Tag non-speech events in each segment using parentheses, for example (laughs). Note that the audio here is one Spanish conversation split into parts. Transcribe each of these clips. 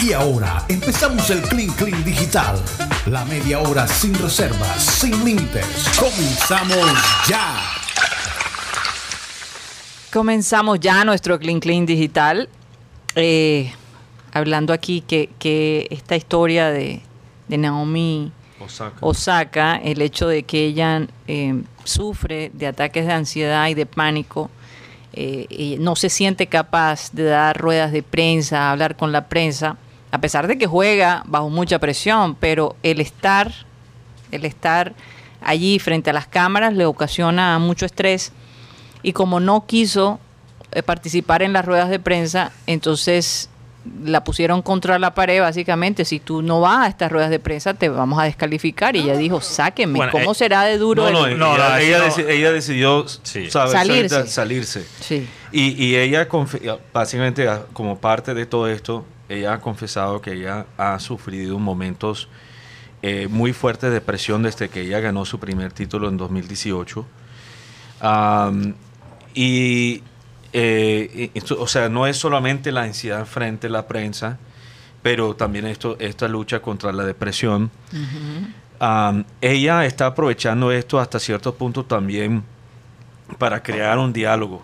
Y ahora empezamos el Clean Clean Digital. La media hora sin reservas, sin límites. Comenzamos ya. Comenzamos ya nuestro Clean Clean Digital. Eh, hablando aquí que, que esta historia de, de Naomi Osaka. Osaka, el hecho de que ella eh, sufre de ataques de ansiedad y de pánico, eh, no se siente capaz de dar ruedas de prensa, hablar con la prensa, a pesar de que juega bajo mucha presión, pero el estar, el estar allí frente a las cámaras le ocasiona mucho estrés. Y como no quiso eh, participar en las ruedas de prensa, entonces la pusieron contra la pared básicamente, si tú no vas a estas ruedas de prensa te vamos a descalificar y ella dijo, sáquenme, Bueno, ¿cómo eh, será de duro? No, el-?" no, No, ella, no, ella eso no. deci- ella decidió. Salirse. Ahorita salirse. Sí. Y, y ella, básicamente, a- como parte de todo esto, ella ha confesado que ella ha sufrido momentos eh, muy fuertes de presión desde que ella ganó su primer título en 2018. Am, y, eh, esto- o sea, no es solamente la ansiedad frente a la prensa, pero también esto, esta lucha contra la depresión. Ella está aprovechando esto hasta cierto punto también para crear un diálogo.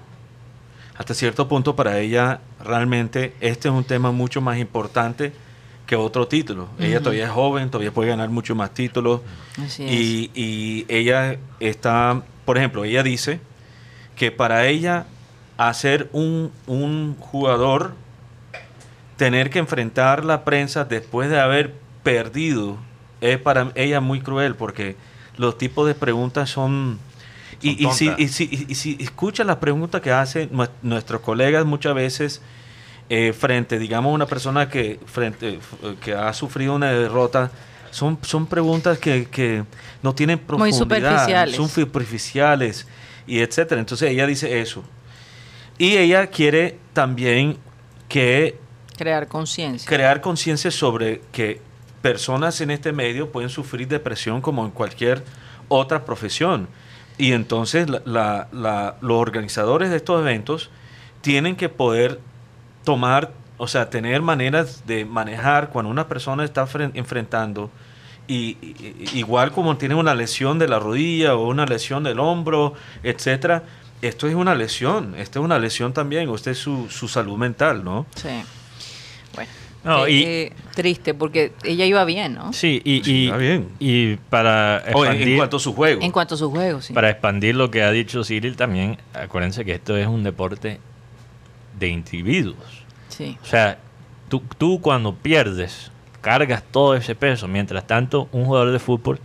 Hasta cierto punto para ella realmente este es un tema mucho más importante que otro título. Ella todavía es joven, todavía puede ganar mucho más títulos. Así es. Y, y ella está, por ejemplo, ella dice que para ella hacer un, un jugador, tener que enfrentar la prensa después de haber perdido, es para ella muy cruel porque los tipos de preguntas son... Y, y si, y, si, y- si escucha las preguntas que hacen nue- nuestros colegas muchas veces eh, frente, digamos, a una persona que, frente, f- que ha sufrido una derrota, son, son preguntas que, que no tienen Muy profundidad, superficiales. son superficiales y etcétera. Entonces ella dice eso. Y ella quiere también que Crear conciencia. crear conciencia sobre que personas en este medio pueden sufrir depresión como en cualquier otra profesión. Y entonces la- la- la- los organizadores de estos eventos tienen que poder tomar, o sea, tener maneras de manejar cuando una persona está fren- enfrentando, y- y- igual como tiene una lesión de la rodilla o una lesión del hombro, etcétera, esto es una lesión, esto es una lesión también, esto es su, su salud mental, ¿no? Sí. Bueno. No, eh, y- eh, triste porque ella iba bien, ¿no? Sí, y, Sí, y, está bien. y para O en, en expandir, cuanto a su juego. En cuanto a su juego, sí. para expandir lo que ha dicho Cyril también, acuérdense que esto es un deporte de individuos. Sí. O sea, tú, tú cuando pierdes, cargas todo ese peso. Mientras tanto, un jugador de fútbol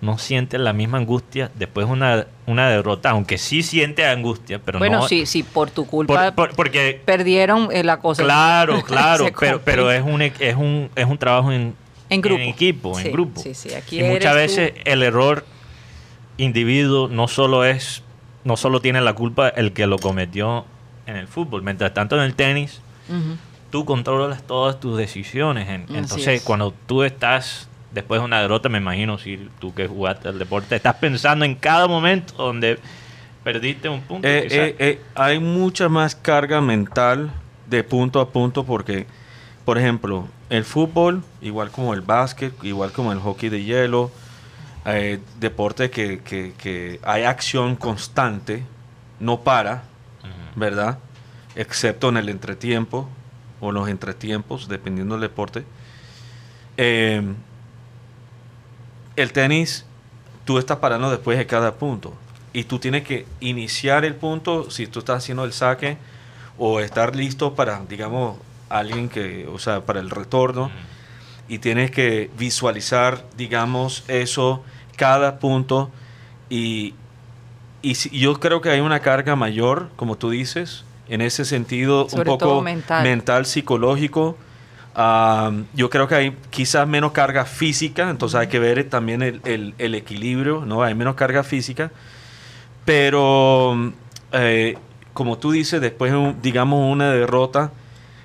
no siente la misma angustia después de una, una derrota, aunque sí siente angustia, pero bueno, no... sí, sí, por tu culpa por- por- porque perdieron eh, la cosa. Claro, (laughs) claro, pero, pero es un es un es un trabajo en, En grupo. equipo, Sí, en grupo. sí, sí, aquí y muchas tú. veces el error individuo no solo es no solo tiene la culpa el que lo cometió en el fútbol, mientras tanto en el tenis tú controlas todas tus decisiones. en- entonces, es. cuando tú estás después de una derrota, me imagino si tú que jugaste al deporte, estás pensando en cada momento donde perdiste un punto. Eh, eh, eh, hay mucha más carga mental de punto a punto porque, por ejemplo, el fútbol, igual como el básquet, igual como el hockey de hielo, deporte que, que- que hay acción constante, no para, ¿verdad? Excepto en el entretiempo o los entretiempos, dependiendo del deporte. El tenis, tú estás parando después de cada punto. Y tú tienes que iniciar el punto si tú estás haciendo el saque o estar listo para, digamos, alguien que, o sea, para el retorno. Y tienes que visualizar, digamos, eso, cada punto. Y, y si- yo creo que hay una carga mayor, como tú dices, en ese sentido, Sobre un poco mental. mental, psicológico. Yo creo que hay quizás menos carga física, entonces hay que ver también el, el- el equilibrio, ¿no? Hay menos carga física, pero eh, como tú dices, después digamos, una derrota,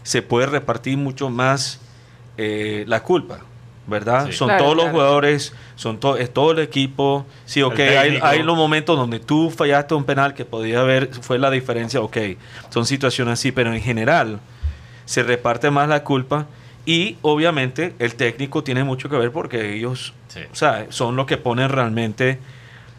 se puede repartir mucho más eh, la culpa, ¿verdad? Sí. Son Claro, todos los jugadores, son to- es todo el equipo. Sí, ok, hay, hay los momentos donde tú fallaste un penal que podía haber, fue la diferencia, ok, son situaciones así, pero en general se reparte más la culpa Y obviamente el técnico tiene mucho que ver porque ellos Sí. o sea, son los que ponen realmente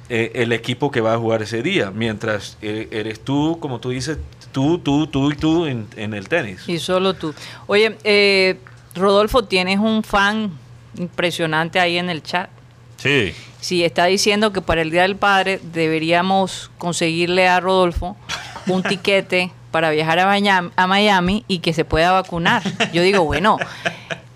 eh, el equipo que va a jugar ese día. Mientras eh, eres tú, como tú dices, tú, tú, tú y tú en, en el tenis. Y solo tú. Oye, eh, Rodolfo, tienes un fan impresionante ahí en el chat. Sí. Sí, está diciendo que para el Día del Padre deberíamos conseguirle a Rodolfo un (laughs) tiquete para viajar a Miami, a Miami y que se pueda vacunar. Yo digo, bueno,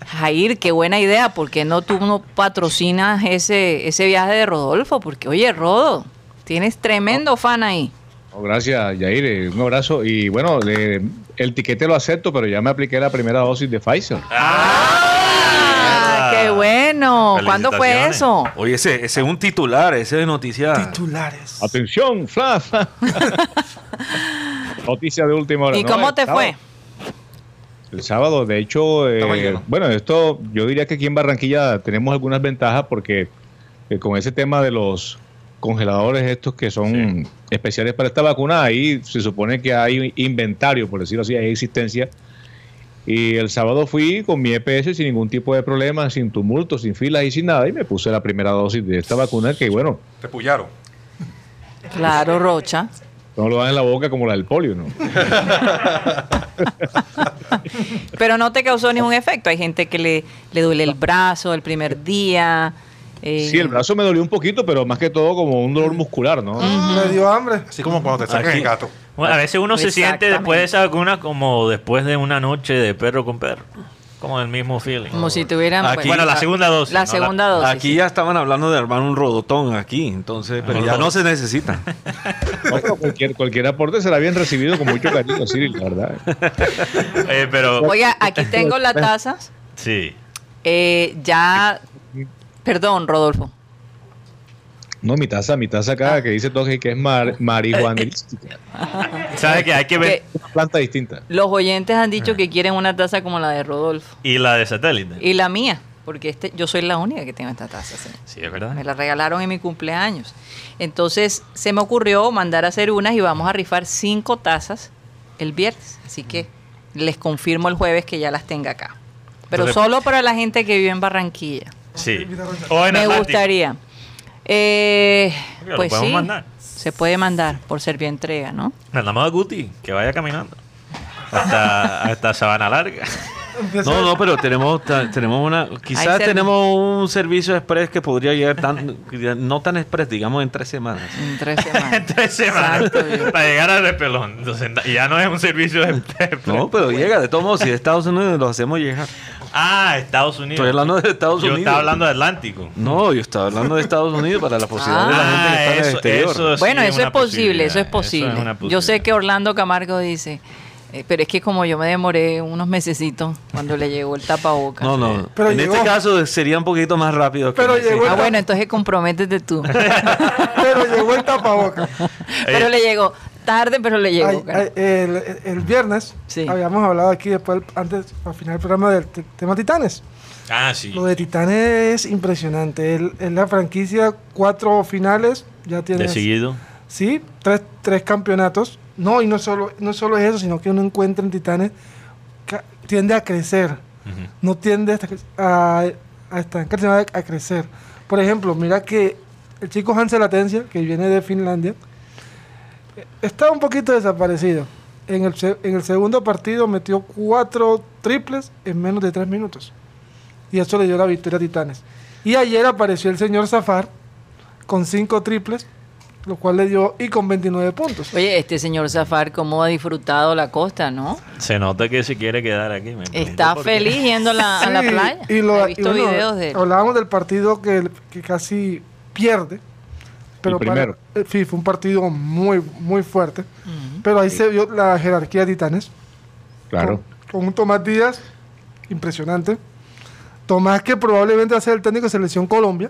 Jair, qué buena idea, ¿por qué no tú no patrocinas ese, ese viaje de Rodolfo? Porque, oye, Rodo, tienes tremendo fan ahí. Gracias, Yair. eh, Un abrazo. Y bueno, le- el tiquete lo acepto, pero ya me apliqué la primera dosis de Pfizer. ¡Ah! ¡Qué bueno! ¿Cuándo fue eso? Oye, ese, ese es un titular, ese de noticia. Titulares. Atención, flash. (laughs) Noticia de última hora. ¿Y No, cómo te sábado- fue? El sábado, de hecho, eh, bueno, esto yo diría que aquí en Barranquilla tenemos algunas ventajas porque eh, con ese tema de los congeladores estos que son especiales para esta vacuna, ahí se supone que hay inventario, por decirlo así, hay existencia. Y el sábado fui con mi EPS sin ningún tipo de problema, sin tumulto, sin filas y sin nada, y me puse la primera dosis de esta vacuna que, bueno, Te pullaron. Claro, Rocha. No lo dan en la boca como la del polio, ¿no? (laughs) Pero no te causó ningún efecto. Hay gente que le, le duele el brazo el primer día. eh, Sí, el brazo me dolió un poquito, pero más que todo como un dolor muscular, ¿no? Me dio hambre. Así como cuando te sacan el gato. Bueno, a veces uno se siente después de esa vacuna como después de una noche de perro con perro. Como el mismo feeling. Como si tuvieran... Aquí- Bueno, la segunda dosis. La ¿no? segunda dosis. Aquí sí. ya estaban hablando de armar un rodotón aquí, entonces, pero ya no se necesita. (laughs) Cualquier, cualquier aporte será bien recibido con mucho cariño, sí, la verdad. (laughs) Eh, pero Oiga, aquí tengo las tazas. sí. Eh, ya... Perdón, Rodolfo. No, mi taza, mi taza acá que dice todo que es mar, marihuanística. (laughs) ¿Sabes que hay que ver? Que Una planta distinta. los oyentes han dicho que quieren una taza como la de Rodolfo. Y la de satélite. Y la mía. Porque este, yo soy la única que tengo esta taza. sí. Sí, es verdad. Me la regalaron en mi cumpleaños. Entonces se me ocurrió mandar a hacer unas y vamos a rifar cinco tazas el viernes. Así que les confirmo el jueves que ya las tenga acá. Pero Entonces- solo para la gente que vive en Barranquilla. Sí. O en me Atlántico. gustaría. Eh, Lo pues podemos sí, mandar. se puede mandar por entrega, ¿no? Mandamos a Guti que vaya caminando. Hasta, hasta Sabana Larga. (laughs) No, no, pero tenemos, tenemos una, quizás tenemos un servicio express que podría llegar tan, no tan express, digamos en tres semanas. En tres semanas. (laughs) Tres semanas Exacto, para llegar al repelón. Entonces, ya no es un servicio de... No, pero llega, de todos modos, si de Estados Unidos lo hacemos llegar. Ah, Estados Unidos. Estoy hablando de Estados Yo Unidos. estaba hablando de Atlántico. No, yo estaba hablando de Estados Unidos para la posibilidad de la gente que está en el exterior. eso sí Bueno, es eso es posible, eso es posible. Yo sé que Orlando Camargo dice, eh, pero es que como yo me demoré unos mesecitos cuando le llegó el tapabocas. No, no. Pero en llegó. este caso sería un poquito más rápido. Pero llegó Ah, bueno, entonces comprométete tú. (laughs) Pero llegó el tapaboca. pero le llegó tarde, pero le llegó. Ay, cara. ay, el, viernes Sí. habíamos hablado aquí después, antes, al final del programa del te- tema Titanes. Ah, sí. Lo de Titanes es impresionante. En la franquicia, cuatro finales, ya De tienes. seguido. Sí, tres, tres campeonatos. No, y no solo, no solo es eso, sino que uno encuentra en Titanes, ca- tiende a crecer. No tiende a, esta- a, estancarse, sino a, a crecer. Por ejemplo, mira que el chico Hansel Atencia, que viene de Finlandia, está un poquito desaparecido. En el, en el segundo partido metió cuatro triples en menos de tres minutos. Y eso le dio la victoria a Titanes. Y ayer apareció el señor Zafar con cinco triples, lo cual le dio y con 29 puntos. Oye, este señor Zafar, cómo ha disfrutado la costa, ¿no? Se nota que se quiere quedar aquí. me Está qué. feliz yendo a la, a la Sí, playa. Y lo, He visto y bueno, videos de él. Hablábamos del partido que, que casi pierde. Pero El primero. para- eh, sí, fue un partido muy, muy fuerte. Pero ahí se vio la jerarquía de Titanes. Claro. Con, con un Tomás Díaz impresionante. Tomás que probablemente va a ser el técnico de Selección Colombia.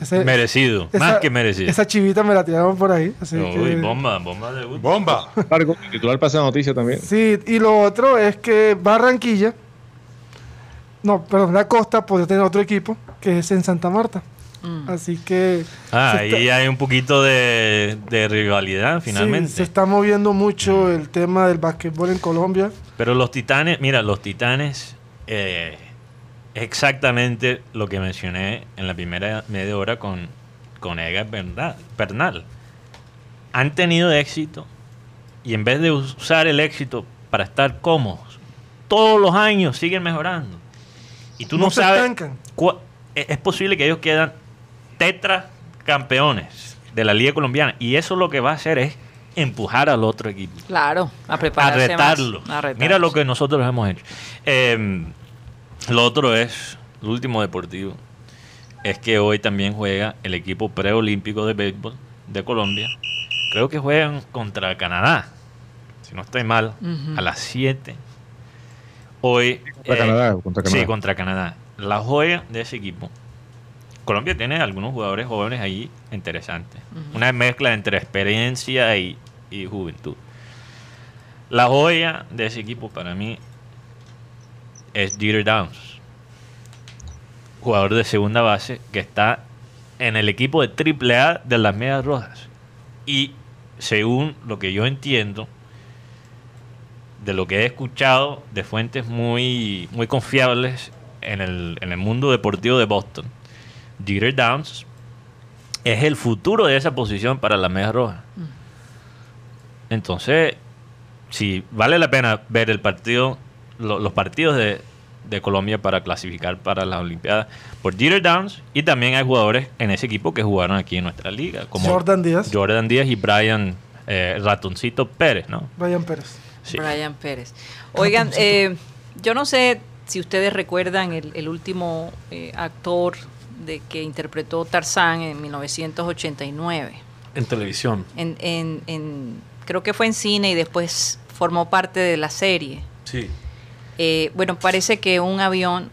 Ese- Merecido. esa- más que merecido. Esa chivita me la tiraron por ahí. así Uy, que- bomba, bomba de Guti. ¡Bomba! Titular pasa noticia también. Sí, y lo otro es que Barranquilla, no, perdón, la costa puede tener otro equipo que es en Santa Marta. Mm. Así que Ah, ahí está, hay un poquito de, de rivalidad sí, finalmente. se está moviendo mucho el tema del básquetbol en Colombia. Pero los titanes, mira, los titanes eh, exactamente lo que mencioné en la primera media hora con, con Edgar Bernal. Han tenido éxito y en vez de usar el éxito para estar cómodos, todos los años siguen mejorando. Y tú no, No se sabes. e- Es posible que ellos quedan tetracampeones de la Liga Colombiana. Y eso lo que va a hacer es empujar al otro equipo Claro, a a prepararse retarlo. más, a retarse. Mira lo que nosotros hemos hecho. Eh, lo otro es, lo último deportivo, es que hoy también juega el equipo preolímpico de béisbol de Colombia. Creo que juegan contra Canadá, si no estoy mal, a las 7. Hoy. Contra Canadá, contra Canadá. Sí, contra Canadá. La joya de ese equipo. Colombia tiene algunos jugadores jóvenes ahí interesantes. Una mezcla entre experiencia y, y juventud. La joya de ese equipo para mí es Jeter Downs. Jugador de segunda base que está en el equipo de AAA de las Medias Rojas. Y según lo que yo entiendo, de lo que he escuchado de fuentes muy, muy confiables en el, en el mundo deportivo de Boston, Jeter Downs es el futuro de esa posición para la Media Roja. Entonces, si vale la pena ver el partido, lo- los partidos de, de Colombia para clasificar para las Olimpiadas por Jeter Downs y también hay jugadores en ese equipo que jugaron aquí en nuestra liga, como Jordan Díaz, Jordan Díaz y Brian eh, Ratoncito Pérez, ¿no? Brian Pérez. Sí. Brian Pérez. Oigan, eh, yo no sé si ustedes recuerdan el, el último eh, actor de que interpretó Tarzán en 1989. En televisión. En, en- en- creo que fue en cine y después formó parte de la serie. Sí. Eh, bueno, parece que un avión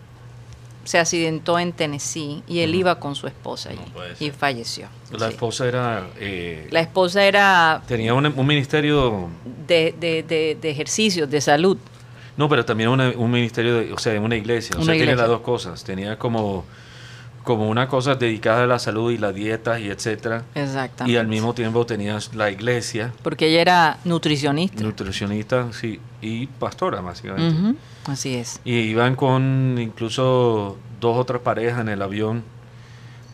se accidentó en Tennessee y él iba con su esposa allí No y falleció. La Sí. esposa era. eh, La esposa era tenía un, un ministerio. de, de- de- de ejercicios, de salud. No, pero también una- un ministerio, de, o sea, de una iglesia. O sea, tiene las dos cosas. Tenía como, como una cosa dedicada a la salud y la dieta y etcétera. Exactamente. Y al mismo tiempo tenías la iglesia, Porque ella era nutricionista. nutricionista, sí, y pastora, básicamente. Ujú, Así es. Y iban con incluso dos otras parejas en el avión.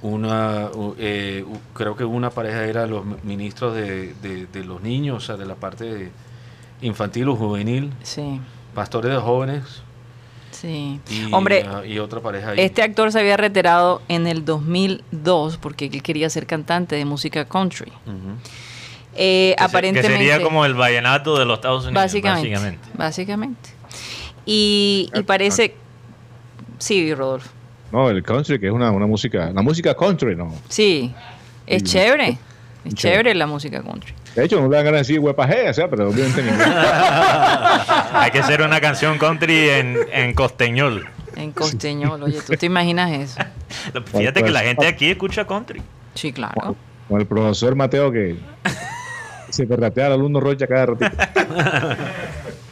Una, eh, creo que una pareja era los ministros de, de- de los niños, o sea, de la parte infantil o juvenil, Sí, pastores de jóvenes sí. y, Hombre, ah, y otra pareja ahí. este actor se había retirado en el 2002 porque él quería ser cantante de música country. Eh, Que se- aparentemente. Que sería como el vallenato de los Estados Unidos. básicamente, Básicamente. básicamente. Y, y parece. Sí, Rodolfo. No, el country, que es una, una música, la música country, no. Sí, es chévere. (laughs) Es Chévere. chévere la música country. De hecho, no le dan ganas de decir huepaje, o sea, pero obviamente ningún. (laughs) Hay que hacer una canción country en, en costeñol. En costeñol, oye, ¿tú te imaginas eso? Fíjate que la gente aquí escucha country. Sí, claro. Con el profesor Mateo que (laughs) se perratea al alumno Rocha cada ratito.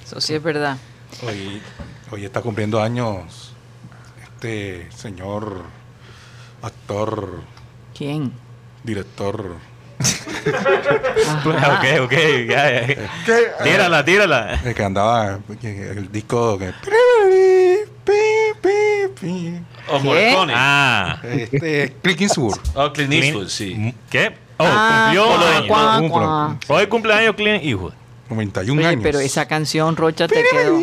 Eso sí es verdad. Hoy, hoy está cumpliendo años este señor actor, ¿Quién? director. Ajá. (laughs) Ok, ok. ya, ya. ¿Qué? Tírala, tírala. El que andaba, el disco que... O Morricone. Ah. Este, Clicking Sur. Oh, Clint Eastwood, sí. ¿Qué? Oh, Ah, cumplió años. cuá, cuá. Hoy cumpleaños Clint Eastwood. 91 Oye, años. pero esa canción, Rocha, te quedó.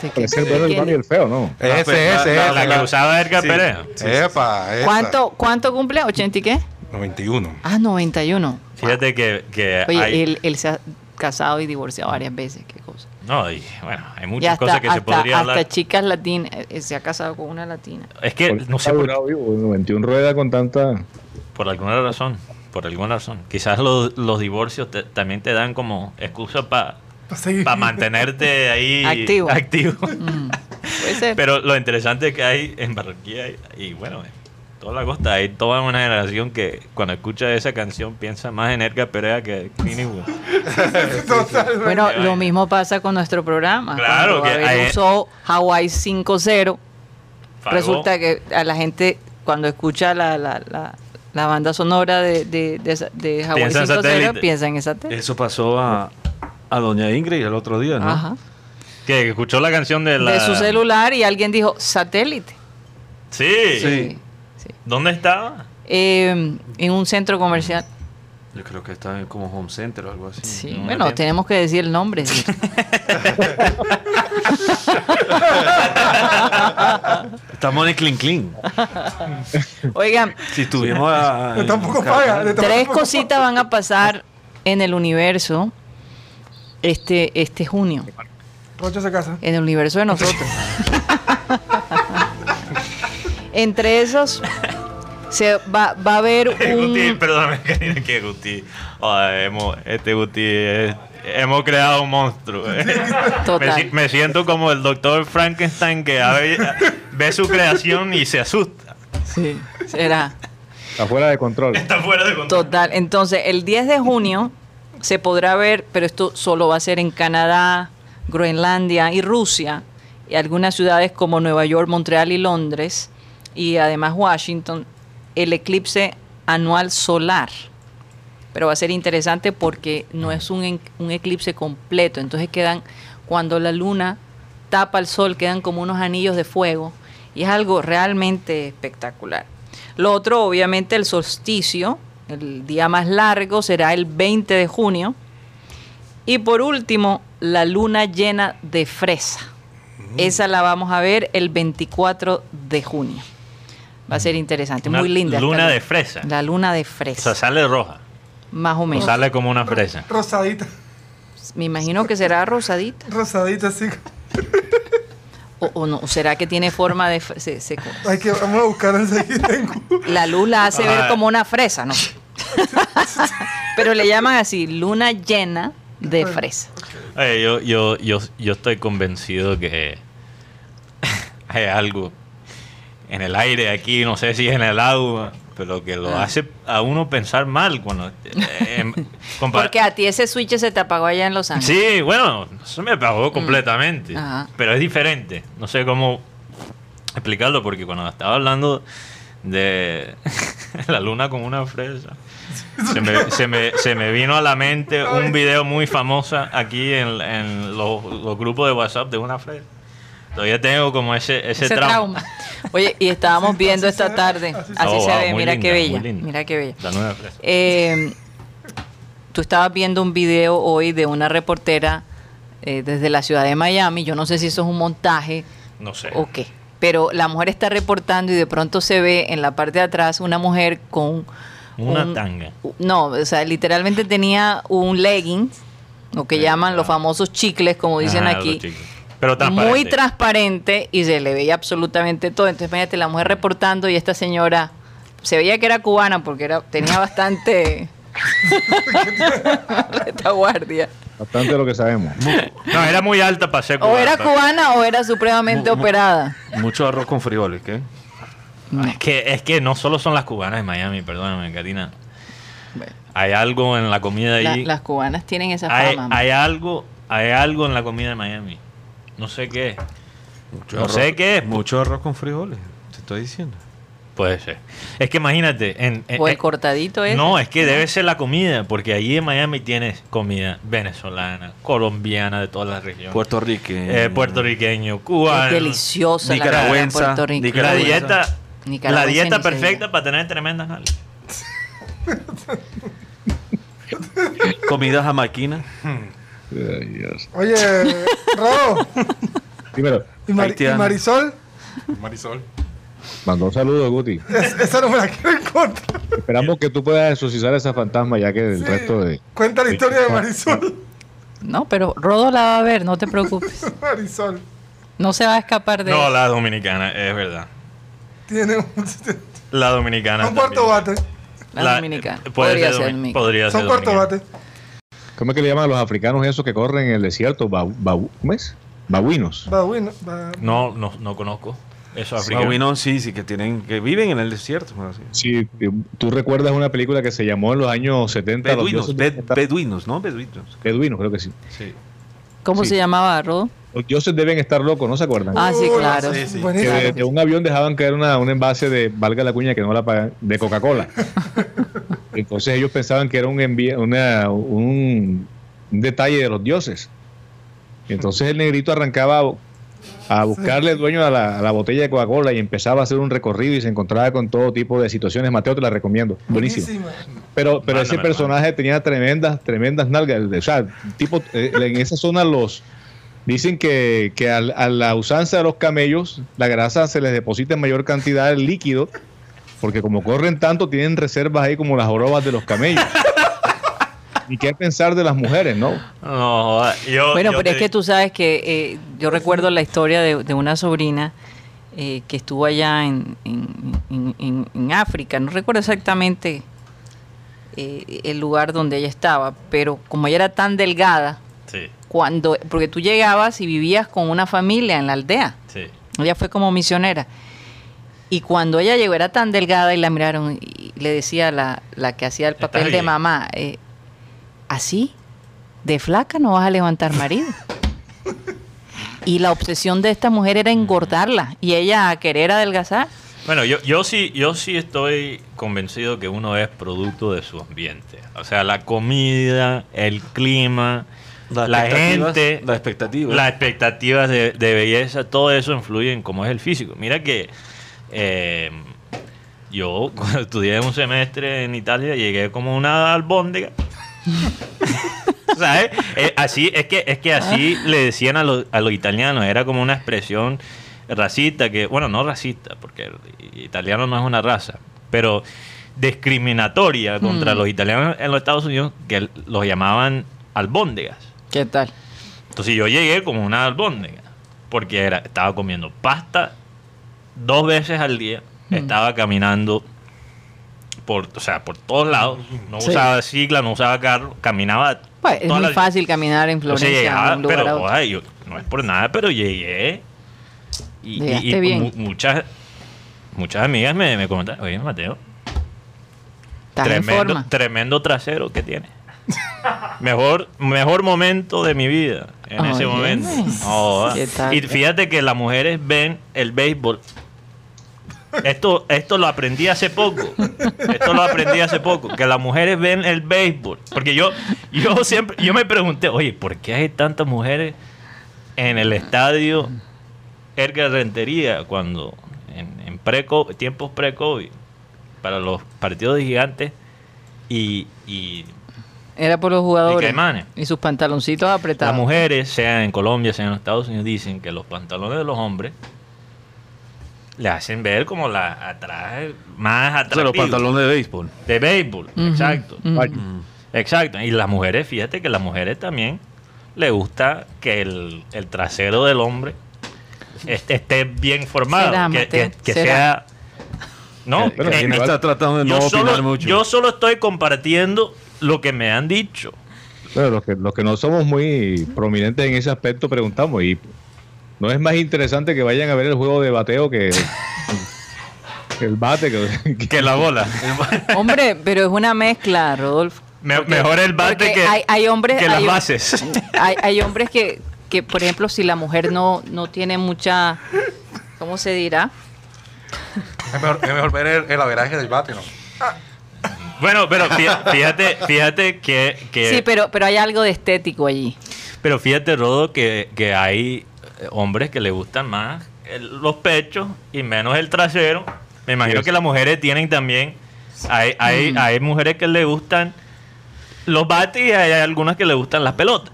Te Parece el quedó- bueno, el malo y el feo, ¿no? Ese, pues, ese, la- ese. La que usaba Edgar Sí. Pérez. Epa, esa. ¿Cuánto, ¿Cuánto cumple? ¿80 y qué? 91. Ah, 91. Fíjate que, que Oye, hay, él, él se ha casado y divorciado varias veces. Qué cosa. no, y, bueno, hay muchas hasta, cosas que se hasta- podría hasta hablar. chicas latinas. eh, Se ha casado con una latina. Es que no sé ha por, durado vivo, 91 ruedas con tanta. por alguna razón, por alguna razón. Quizás los, los divorcios te- también te dan como excusa para Para seguir. mantenerte ahí Activo. activo. Mm, (laughs) Puede ser. Pero lo interesante es que hay en Barranquilla y, y bueno, en toda la costa hay toda una generación que cuando escucha esa canción piensa más en Edgar Perea que Eastwood. (laughs) Bueno, lo mismo pasa con nuestro programa. Claro, Cuando que hay- usó Hawaii 5-0. Fagó. Resulta que a la gente, cuando escucha la, la, la, la banda sonora de, de, de, de Hawaii Piensa en 5-0, satélite. piensa en esa tele. Eso pasó a, a Doña Ingrid el otro día, ¿no? Ajá. Que escuchó la canción de la... de su celular y alguien dijo satélite. Sí. Sí. ¿Dónde estaba? Eh, en un centro comercial. Yo creo que está en como home center o algo así. Sí, no bueno, tenemos que decir el nombre. (laughs) sí. Estamos en Clean Clean. Oigan, Si estuvimos a, (laughs) De tampoco paga. Tampoco tres paga. cositas van a pasar en el universo este, este junio. Rocha se casa. En el universo de nosotros. (laughs) Entre esos se va, va a haber (laughs) Guti, un perdóname, (laughs) Karina, que Guti. Ay, hemos, este Guti es- hemos creado un monstruo. eh. (laughs) Me, total. si- me siento como el doctor Frankenstein que ve su creación y se asusta. Sí, será. Está fuera de control. Está fuera de control. Total. Entonces, el 10 de junio se podrá ver, pero esto solo va a ser en Canadá, Groenlandia y Rusia, y algunas ciudades como Nueva York, Montreal y Londres, y además Washington, el eclipse anual solar. Pero va a ser interesante porque no es un, eclipse completo, entonces quedan, cuando la luna tapa el sol, quedan como unos anillos de fuego, y es algo realmente espectacular. Lo otro, obviamente, el solsticio, el día más largo será el 20 de junio. Y por último, la luna llena de fresa. Esa la vamos a ver el 24 de junio. Va a ser interesante, Una muy linda. esta luna de fresa. La luna de O fresa, sea, sale roja. más o O menos. sale como una fresa. Rosadita. Me imagino que será rosadita. Rosadita, así. O, o no, o será que tiene forma de... se- se- Hay que, vamos a buscar enseguida la luz la hace ver Ah. como una fresa, ¿no? Pero le llaman así, luna llena de fresa. Oye, yo, yo, yo, yo estoy convencido que (laughs) hay algo en el aire aquí, no sé si es en el agua, pero que lo Ah. hace a uno pensar mal cuando... eh, em, (laughs) Porque a ti ese switch se te apagó allá en Los Ángeles. Sí, bueno, eso me apagó completamente. Mm. Ajá. Pero es diferente. No sé cómo explicarlo porque cuando estaba hablando de (laughs) la luna como una fresa, se me, se me- se me vino a la mente un video muy famoso aquí en, en los, los grupos de WhatsApp de una fresa. Todavía tengo como ese, ese, Ese trauma. trauma. Oye, y estábamos Así- viendo así esta tarde. así se Así Oh, se wow, ve, muy mira linda, qué bella. Mira qué bella. La nueva fresa. Eh, tú estabas viendo un video hoy de una reportera eh, desde la ciudad de Miami. Yo no sé si eso es un montaje No sé. o qué. Pero la mujer está reportando y de pronto se ve en la parte de atrás una mujer con Una un- tanga. No, o sea, literalmente tenía un legging, lo que Sí, llaman los famosos chicles, como dicen Ajá, aquí. Pero transparente. Muy transparente y se le veía absolutamente todo. Entonces, imagínate la mujer reportando y esta señora se veía que era cubana porque era, tenía bastante (laughs) retaguardia. Bastante lo que sabemos. No, era muy alta para ser O era cubana. cubana o era supremamente Mu- operada. Mucho arroz con frijoles, ¿qué? Es que, es que no solo son las cubanas de Miami, perdóname, Karina. Hay algo en la comida La- allí. las cubanas tienen esa hay, fama. hay algo, hay algo en la comida de Miami. No sé qué. Mucho No arroz- sé qué. Mucho arroz con frijoles, te estoy diciendo. Puede ser. Es que imagínate. En, en- o el en- cortadito ese. no, es que debe ser la comida, porque allí en Miami tienes comida venezolana, colombiana de todas las regiones. Puertorriqueño. eh, puertorriqueño, cubano. Es deliciosa la comida. La Nicaragüenza. dieta, la Nicaragüense dieta perfecta para tener tremendas nalgas. Comida jamaiquina. Ay, Dios. Oye, Rodo. (laughs) Dímelo. ¿Y. Marisol? Marisol. Mandó un saludo, Guti. Es- esa no me la quiero encontrar. Esperamos que tú puedas exorcizar esa fantasma ya que el Sí. resto de... Cuenta la historia de Marisol. No, pero Rodo la va a ver, no te preocupes. (laughs) Marisol. No se va a escapar de No, la dominicana, es verdad. Tiene un, La dominicana. un cuarto bate. la, La- dominicana. Puede Podría ser, domi- podría ser Son cuarto dominicana. bate. ¿Cómo es que le llaman a los africanos esos que corren en el desierto? Bau- bau- ¿Cómo es? Babuinos. Va- No, no, no conozco. Eso africano. Babuinos sí, sí, que tienen, que viven en el desierto. bueno, sí. Sí, tú recuerdas una película que se llamó en los años 70 Los Beduinos, bed- beduinos, ¿no? Beduinos. Beduinos, creo que sí. Sí. ¿Cómo Sí. se llamaba Rodo? Los dioses deben estar locos, ¿no se acuerdan? Ah, sí, claro. sí, sí. que de, de un avión dejaban caer una, un envase de, valga la cuña que no la pagan, de Coca-Cola. (laughs) Entonces ellos pensaban que era un, una, un, un detalle de los dioses. Entonces el negrito arrancaba a- a buscarle dueño a la, a la botella de Coca-Cola y empezaba a hacer un recorrido y se encontraba con todo tipo de situaciones. Mateo, te la recomiendo. Buenísimo. Buenísima. Pero, pero ese personaje tenía tremendas, tremendas nalgas. O sea, tipo, eh, en esa zona los dicen que, que al- a, la usanza de los camellos, la grasa se les deposita en mayor cantidad de líquido, porque como corren tanto, tienen reservas ahí como las jorobas de los camellos. ¿Y qué pensar de las mujeres, no? No, yo- Bueno, yo pero te es que tú sabes que eh, yo recuerdo la historia de, de una sobrina eh, que estuvo allá en, en- en- en- en África, no recuerdo exactamente eh, el lugar donde ella estaba, pero como ella era tan delgada, Sí, cuando, porque tú llegabas y vivías con una familia en la aldea, sí. ella fue como misionera. Y cuando ella llegó era tan delgada y la miraron y le decía la, la que hacía el ¿Estás papel de mamá, eh, así, de flaca no vas a levantar marido. Y la obsesión de esta mujer era engordarla y ella a querer adelgazar. Bueno, yo, yo sí, yo sí estoy convencido que uno es producto de su ambiente. O sea, la comida, el clima, Las la gente, las expectativas. las expectativas de, de belleza, todo eso influye en cómo es el físico. Mira que eh, yo (laughs) cuando estudié un semestre en Italia llegué como una albóndega. (laughs) ¿Sabes? Eh, así, es que, es que así le decían a los, a los italianos, era como una expresión racista, que, bueno, no racista, porque el italiano no es una raza, pero discriminatoria contra Mm. los italianos en los Estados Unidos, que los llamaban albóndegas. ¿Qué tal? Entonces yo llegué como una albóndega, porque era, estaba comiendo pasta dos veces al día, Mm. estaba caminando por, o sea, por todos lados, no Sí. usaba cicla, no usaba carro, caminaba. Pues es muy la- fácil caminar en o sea, Florencia llegaba, de un lugar a pero yo- no es por nada, pero llegué y, y- Llegaste y bien. mu- muchas muchas amigas me, me comentaron, oye Mateo, tremendo, tremendo trasero que tiene. mejor, mejor momento de mi vida en ese momento. ¿Qué tal? y fíjate que las mujeres ven el béisbol. Esto, esto lo aprendí hace poco. Esto lo aprendí hace poco. Que las mujeres ven el béisbol. Porque yo, yo siempre, yo me pregunté, oye, ¿por qué hay tantas mujeres en el estadio Edgar Rentería cuando en, en pre tiempos pre-COVID para los partidos de gigantes y, y Era por los ¿Y jugadores. Y sus pantaloncitos apretados. las mujeres, sea en Colombia, sea en los Estados Unidos, dicen que los pantalones de los hombres le hacen ver como la atrás más O sea, los pantalones de béisbol. De béisbol, exacto. Exacto. Y las mujeres, fíjate que las mujeres también le gusta que el, el trasero del hombre esté, esté bien formado. Será, que, que- que será. sea. No, Pero que- está tratando de no yo, opinar solo, mucho. yo solo estoy compartiendo lo que me han dicho. Bueno, los que, los que no somos muy prominentes en ese aspecto preguntamos y no es más interesante que vayan a ver el juego de bateo que, que (laughs) el bate que, que- Que la bola. Hombre, pero es una mezcla, Rodolfo. Me- Porque- mejor el bate que, hay, hay hombres, que las hay, bases. (laughs) hay, hay hombres que, que, por ejemplo, si la mujer no, no tiene mucha, ¿cómo se dirá? Es mejor, es mejor ver el, el averaje del bate, ¿no? Bueno, pero fí- fíjate, fíjate que, que Sí, pero, pero hay algo de estético allí. pero fíjate, Rodo, que, que hay hombres que le gustan más el- los pechos y menos el trasero. Me imagino Sí. que las mujeres tienen también. Hay, hay, Mm. hay mujeres que le gustan los bates y hay algunas que le gustan las pelotas.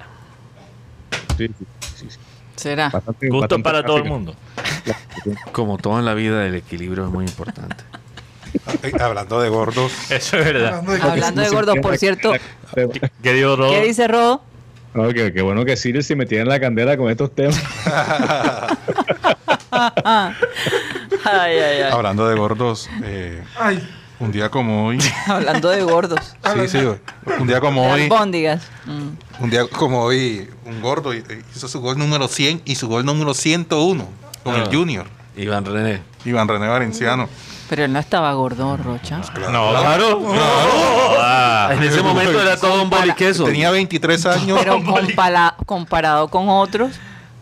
sí, sí. Será. Bastante- Gusto bastante para todo el mundo. (laughs) Como todo en la vida, el equilibrio es muy importante. Hablando de gordos, Eso es verdad. Hablando de Hablando de gordos, por cierto, ¿Qué digo, Rodo? ¿qué dice Rodo? Que- qué bueno que Siri se metía en la candela con estos temas. (laughs) Ay, ay, ay. hablando de gordos, eh, Ay, un día como hoy, (laughs) Hablando de gordos. sí, sí, un día como hoy, albóndigas. Mm. un día como hoy, un gordo hizo su gol número 100 y su gol número 101 con Ah. el Junior, Iván René. Iván René Valenciano. Pero él no estaba gordo, Rocha. No, claro. Ah. En ese momento era todo un boliqueso. Tenía 23 años. Pero compala- comparado con otros,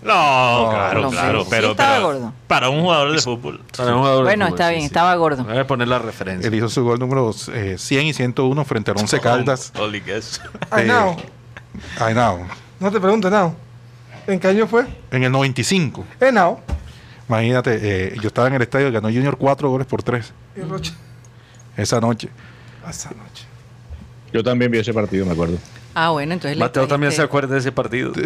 No, claro, no, claro. sí Pero, estaba pero gordo. para un jugador de fútbol. Para un jugador de bueno, fútbol, está sí, bien, sí. estaba gordo. Voy a poner la referencia. Él hizo su gol número eh, 100 y 101 frente al Once Caldas. Holy guess. (laughs) ay, Eh, no. Ay, no. Te pregunto, no. ¿En qué año fue? En el 95. Henao. Imagínate, eh, yo estaba en el estadio, ganó Junior cuatro goles por tres Y Rocha. esa noche. Esa noche. Yo también vi ese partido, me acuerdo. Ah, bueno, entonces Mateo también se acuerda de ese partido. (laughs)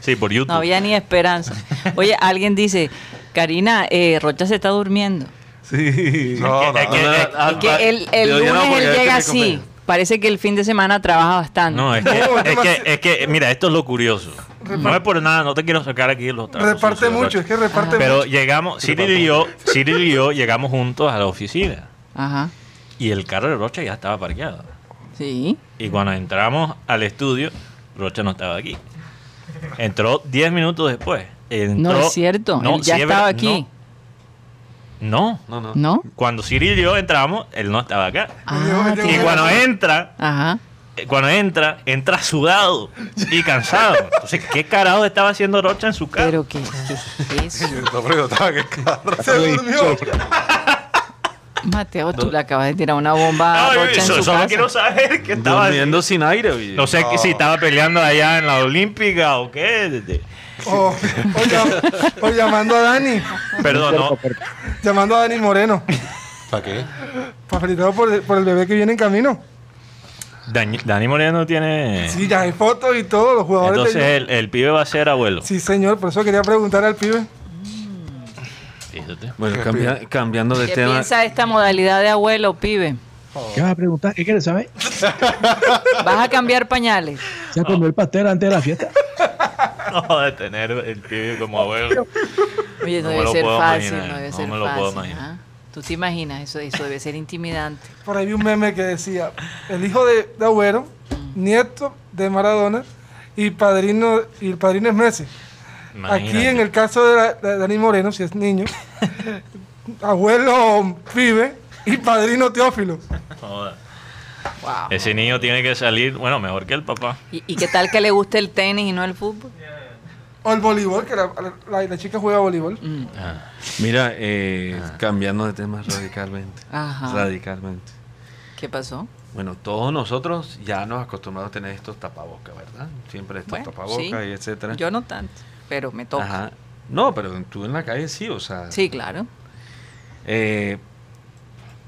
Sí, por YouTube. No había ni esperanza. Oye, alguien dice, Karina, eh, Rocha se está durmiendo. Sí. No, no, Es que- no. que el, el lunes él llega así. Parece que el fin de semana trabaja bastante. No, es que, es que, mira, esto es lo curioso. No es por nada, no te quiero sacar aquí los trapos Reparte sucios, mucho, Rocha. es que reparte Pero mucho. llegamos, Cyril y yo, Cyril (laughs) y yo llegamos juntos a la oficina Ajá. y el carro de Rocha ya estaba parqueado. Sí. Y cuando entramos al estudio, Rocha no estaba aquí. Entró 10 minutos después. No es cierto. No, él ya estaba aquí. No. No, no. ¿No? Cuando Cyril y yo entramos, él no estaba acá. Ah, Y cuando entra, Ajá. Eh, cuando entra, entra sudado y cansado. Entonces, ¿qué carajo estaba haciendo Rocha en su carro? Pero que ¿qué es (laughs) eso? Preguntaba que. Se durmió. Mateo, tú le acabas de tirar una bomba a Ay, Rocha en eso- su solo casa. quiero saber qué estaba Durmiendo sin aire. oye. No sé que si estaba peleando allá en la Olímpica o qué. O, o llam- o llamando a Dani. Perdón, no. Llamando a Dani Moreno. ¿Para qué? Para felicitarlo por, el- por el bebé que viene en camino. Dani, Dani Moreno tiene. Sí, ya hay fotos y todos los jugadores. Entonces de- el, el pibe va a ser abuelo. Sí, señor, por eso quería preguntar al pibe. Fíjate. Bueno, cambia- cambiando de ¿Qué tema. piensa de esta modalidad de abuelo, pibe? ¿Qué vas a preguntar? ¿Qué quieres saber? (laughs) ¿Vas a cambiar pañales? ¿Se comió el pastel antes de la fiesta? (laughs) No, de tener el pibe como abuelo. Oye, no, No me debe lo ser puedo fácil, imaginar, no debe no ser me lo fácil. puedo imaginar. ¿ah? ¿Tú te imaginas? Eso, eso debe ser intimidante. Por ahí vi un meme que decía, el hijo de, de Agüero, nieto de Maradona y padrino y el padrino es Messi. Aquí en el caso de, la- de Dani Moreno, si es niño, (laughs) abuelo pibe y padrino Teófilo. Wow. Ese niño tiene que salir, bueno, mejor que el papá. ¿Y, y qué tal que le guste el tenis y no el fútbol? O el voleibol, que la, la- la chica juega voleibol. Mm. Mira, eh, cambiando de tema radicalmente. (laughs) Ajá. Radicalmente. ¿Qué pasó? Bueno, todos nosotros ya nos acostumbramos a tener estos tapabocas, ¿verdad? Siempre estos Bueno, tapabocas sí. y etcétera. Yo no tanto, pero me toca. Ajá. No, pero tú en la calle sí, o sea. Sí, claro. Eh,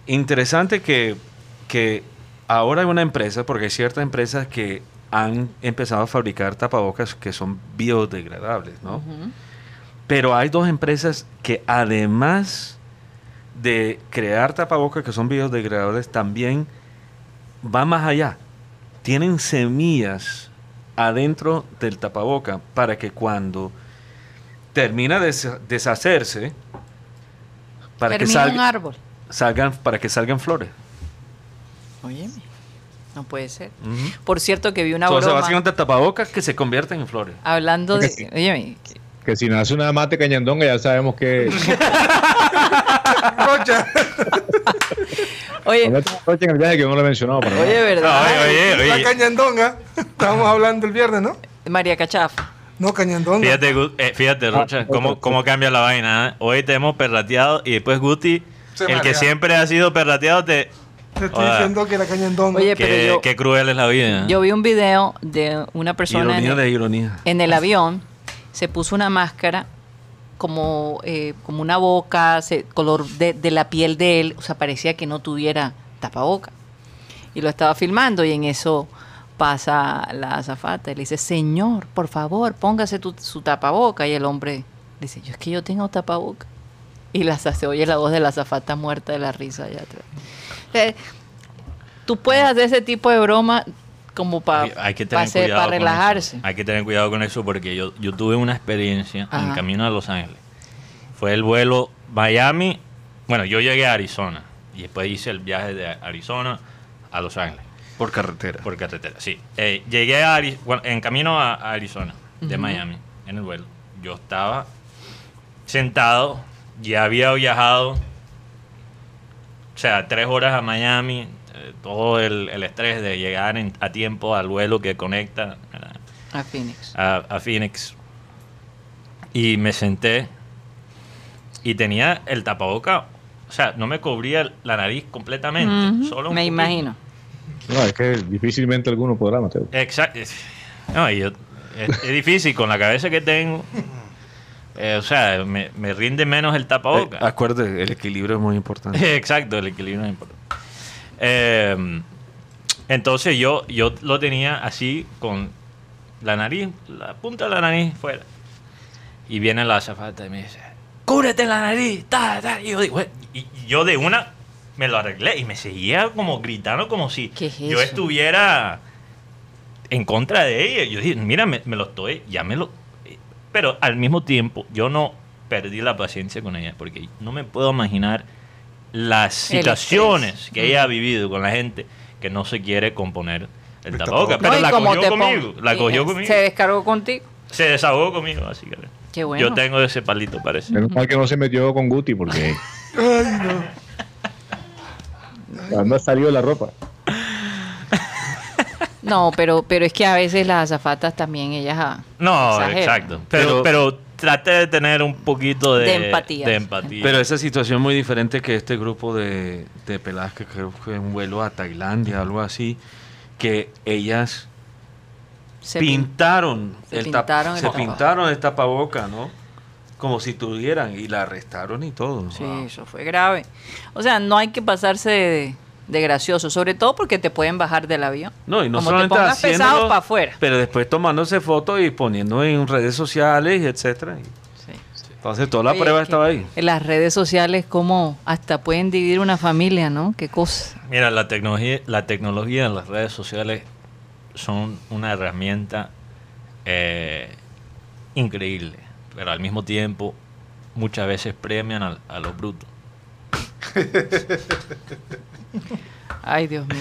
interesante que, que ahora hay una empresa, porque hay ciertas empresas que han empezado a fabricar tapabocas que son biodegradables, ¿no? Pero hay dos empresas que además de crear tapabocas que son biodegradables, también van más allá. Tienen semillas adentro del tapaboca para que cuando termina de desha- deshacerse, para que un árbol. salgan, para que salgan flores. Oye, no puede ser. Por cierto que vi una So, o sea, broma básicamente tapabocas que se convierten en flores. hablando de... Oye, Que si nace una mate cañandonga ya sabemos que... (laughs) Rocha. oye, Rocha en el viaje que no lo he mencionado para oye, nada. ¿verdad? Oye, oye, La cañandonga. Estábamos hablando el viernes, ¿no? María Cachafa. No, cañandonga. Fíjate, eh, fíjate Rocha, Ah, cómo, otro, cómo cambia la vaina. ¿eh? Hoy te hemos perrateado y después Guti, Se el que siempre ha sido perrateado, te... Te estoy Hola. diciendo que la cañandonga. Oye, Qué, pero yo, qué cruel es la vida. yo vi un video de una persona en Ironía el, de ironía. en el avión, se puso una máscara como, eh, como una boca, se- color de, de la piel de él, o sea, parecía que no tuviera tapaboca. Y lo estaba filmando y en eso pasa la azafata y le dice, señor, por favor, póngase tu- su tapaboca. Y el hombre dice, yo es que yo tengo tapaboca. Y la, se oye la voz de la azafata muerta de la risa allá atrás. Eh, Tú puedes hacer ese tipo de broma como para relajarse. eso. Hay que tener cuidado con eso porque yo, yo tuve una experiencia en camino a Los Ángeles. Fue el vuelo Miami. Bueno, yo llegué a Arizona y después hice el viaje de Arizona a Los Ángeles Por carretera. por carretera. Sí, Eh, llegué a Ari- bueno, en camino a, a Arizona de. Miami en el vuelo. Yo estaba sentado, ya había viajado, o sea, tres horas a Miami, eh, todo el, el estrés de llegar en- a tiempo al vuelo que conecta ¿verdad? A Phoenix. a, a Phoenix. Y me senté y tenía el tapaboca, o sea, no me cubría la nariz completamente, solo un Me poquito. imagino. No, es que difícilmente alguno podrá, Mateo. Exacto. No, y yo, es, es difícil con la cabeza que tengo. Eh, o sea, me, me rinde menos el Eh, tapabocas. acuérdate, el equilibrio es muy importante. (laughs) Exacto, el equilibrio es importante. Eh, entonces yo, yo lo tenía así con la nariz, la punta de la nariz fuera. Y viene la azafata y me dice, cúbrete la nariz, ta, ta. Y yo, digo, y yo de una me lo arreglé y me seguía como gritando como si ¿Qué es yo estuviera en contra de ella. Yo dije, mira, me, me lo estoy, ya me lo... Pero al mismo tiempo, yo no perdí la paciencia con ella, porque no me puedo imaginar las situaciones que ella ha vivido con la gente que no se quiere componer el El tapabocas. Pero No, la cogió conmigo, la cogió conmigo. Se descargó contigo. Se desahogó conmigo, así que... Qué bueno. Yo tengo ese palito, parece. Menos mal que no se metió con Guti porque. (laughs) Cuando ha salido la ropa. No, pero, pero es que a veces las azafatas también, ellas... ah, No, exageran. exacto. Pero, Pero- pero trate de tener un poquito de, De empatía. de empatía. Pero esa situación es muy diferente que este grupo de, de peladas que creo que un vuelo a Tailandia, algo así, que ellas Se pin- pintaron, se el tap- pintaron el se tapaboca. pintaron el tapaboca, ¿no? Como si tuvieran y la arrestaron y todo. Sí, Wow. eso fue grave. O sea, no hay que pasarse de, de gracioso, sobre todo porque te pueden bajar del avión. No, y no Como te solamente pongas pesado haciéndolo, para afuera. pero después tomándose fotos y poniendo en redes sociales, etcétera. Sí. Entonces toda la Oye, prueba estaba ahí. En las redes sociales, como hasta pueden dividir una familia, ¿no? Qué cosa. Mira, la tecnología, la tecnología en las redes sociales son una herramienta eh, increíble, pero al mismo tiempo muchas veces premian a, los brutos. (laughs) Ay, Dios mío.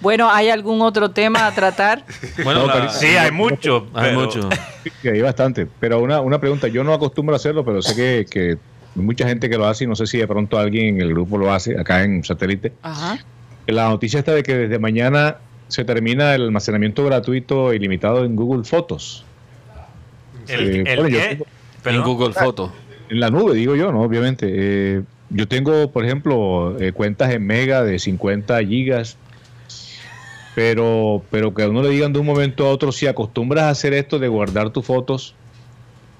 Bueno, ¿hay algún otro tema a tratar? (laughs) Bueno, No, la- pero- Sí, hay mucho. hay pero- mucho. Sí, hay bastante. Pero una, una pregunta, yo no acostumbro a hacerlo, pero sé que, que hay mucha gente que lo hace y no sé si de pronto alguien en el grupo lo hace, acá en satélite. Ajá. La noticia está de que desde mañana se termina el almacenamiento gratuito ilimitado en Google Fotos. El, Eh, el bueno, yo qué? tengo- En. Google Fotos. En la nube, digo yo, ¿no? Obviamente. Eh, yo tengo, por ejemplo, eh, cuentas en Mega de 50 gigas, pero, pero que a uno le digan de un momento a otro, si acostumbras a hacer esto de guardar tus fotos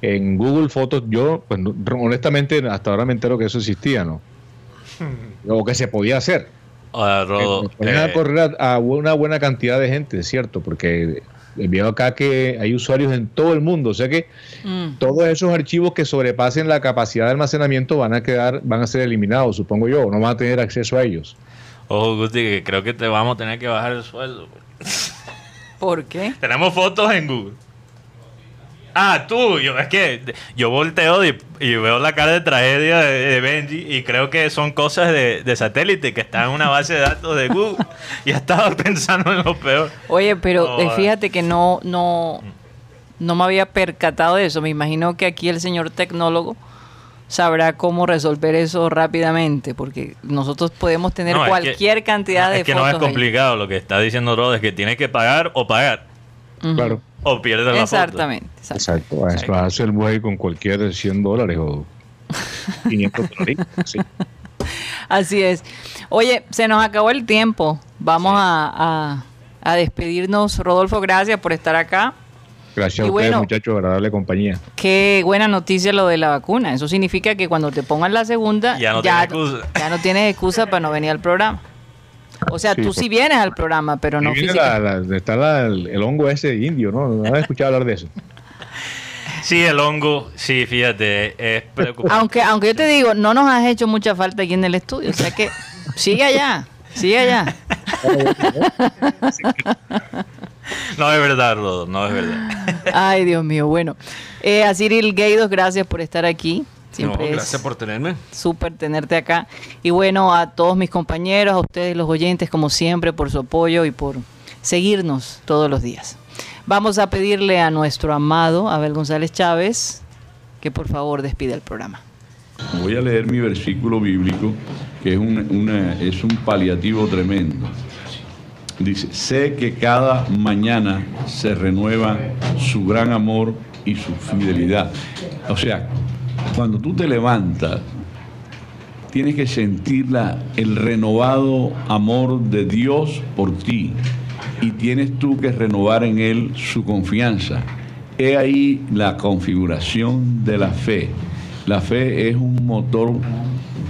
en Google Fotos, yo, pues no- honestamente, hasta ahora me entero que eso existía, ¿no? (laughs) O que se podía hacer. Ah, Rodo, Eh, a eh, correr a, a una buena cantidad de gente, es cierto, porque veo acá que hay usuarios en todo el mundo, o sea que Mm. todos esos archivos que sobrepasen la capacidad de almacenamiento van a quedar, van a ser eliminados, supongo yo, o no van a tener acceso a ellos. ojo, Gusti, que creo que te vamos a tener que bajar el sueldo. ¿Por qué? (laughs) Tenemos fotos en Google. Ah, tú, yo, es que yo volteo y, y veo la cara de tragedia de, de Benji y creo que son cosas de, de satélite que están en una base de datos de Google (laughs) y estaba pensando en lo peor. Oye, pero eh, fíjate que no, no, no me había percatado de eso. Me imagino que aquí el señor tecnólogo sabrá cómo resolver eso rápidamente, porque nosotros podemos tener No, es que- cualquier cantidad de Es que fotos. no es ahí. complicado, lo que está diciendo Rod es que tienes que pagar o pagar. Claro. O pierdes la foto. Exactamente. exacto. Exacto. Vas vas a hacer buey con cualquier 100 dólares o (laughs) 500 dólares. Sí. Así es. Oye, se nos acabó el tiempo. Vamos a, a- a despedirnos. Rodolfo, gracias por estar acá. Gracias Y a ustedes, bueno. muchachos, agradable compañía. Qué buena noticia lo de la vacuna. Eso significa que cuando te pongan la segunda, Ya no tienes excusa. ya no tienes excusa para no venir al programa. O sea, Sí, tú por- sí vienes al programa, pero no físicamente. la- la- está la- el, el hongo ese indio, ¿no? ¿No has escuchado hablar de eso? Sí, el hongo, sí, fíjate, es preocupante. Aunque, aunque yo te digo, no nos has hecho mucha falta aquí en el estudio. O sea que sigue allá, sigue allá. No es verdad, Rodo, no es verdad. Ay, Dios mío. Bueno, eh, a Cyril Gaidos, gracias por estar aquí. Siempre No, es gracias por tenerme. súper tenerte acá. Y bueno, a todos mis compañeros, a ustedes los oyentes, como siempre, por su apoyo y por seguirnos todos los días. Vamos a pedirle a nuestro amado Abel González Chávez que por favor despida el programa. Voy a leer mi versículo bíblico, que es un, una- es un paliativo tremendo. Dice, sé que cada mañana se renueva su gran amor y su fidelidad. O sea, cuando tú te levantas, tienes que sentir la- el renovado amor de Dios por ti y tienes tú que renovar en Él su confianza. he ahí la configuración de la fe. La fe es un motor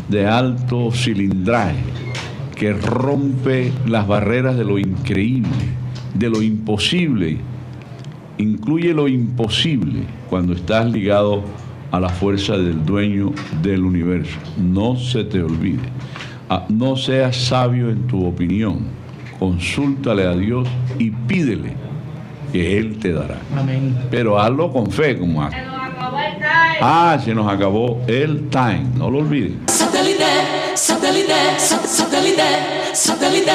de alto cilindraje que rompe las barreras de lo increíble, de lo imposible. Incluye lo imposible cuando estás ligado a la fuerza del dueño del universo. No se te olvide. Ah, No seas sabio en tu opinión. Consúltale a Dios y pídele que Él te dará. Amén. Pero hazlo con fe, como hace. Ah, se nos acabó el time, no lo olviden. Satellite, satellite, sat- satellite, satellite.